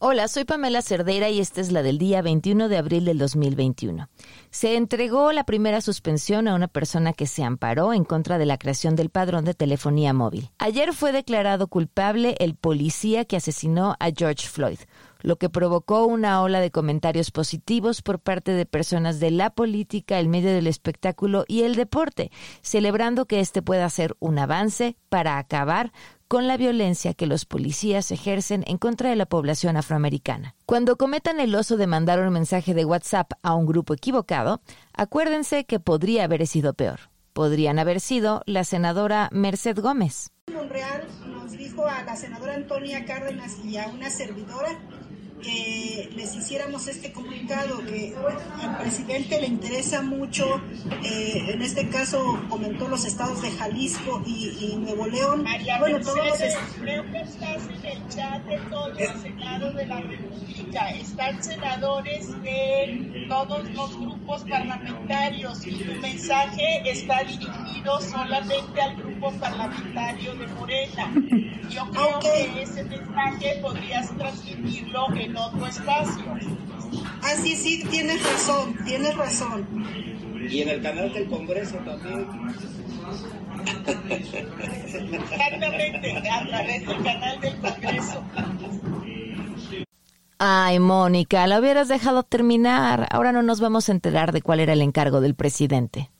Hola, soy Pamela Cerdeira y esta es la del día 21 de abril del 2021. Se entregó la primera suspensión a una persona que se amparó en contra de la creación del padrón de telefonía móvil. Ayer fue declarado culpable el policía que asesinó a George Floyd, lo que provocó una ola de comentarios positivos por parte de personas de la política, el medio del espectáculo y el deporte, celebrando que este pueda ser un avance para acabar con la violencia que los policías ejercen en contra de la población afroamericana. Cuando cometan el oso de mandar un mensaje de WhatsApp a un grupo equivocado, acuérdense que podría haber sido peor. Podrían haber sido la senadora Merced Gómez. Nos dijo a la senadora Antonia Cárdenas y a una servidora les hiciéramos este comunicado, que al presidente le interesa mucho, eh, en este caso comentó los estados de Jalisco y, Nuevo León. bueno, todos los chat de todo el Senado de la República, están senadores de todos los grupos parlamentarios y tu mensaje está dirigido solamente al grupo parlamentario de Morena. Yo creo que ese mensaje podrías transmitirlo en en otro espacio. Ah, sí, sí, tienes razón, tienes razón. Y en el canal del Congreso también. Ay, Mónica, la hubieras dejado terminar. Ahora no nos vamos a enterar de cuál era el encargo del presidente.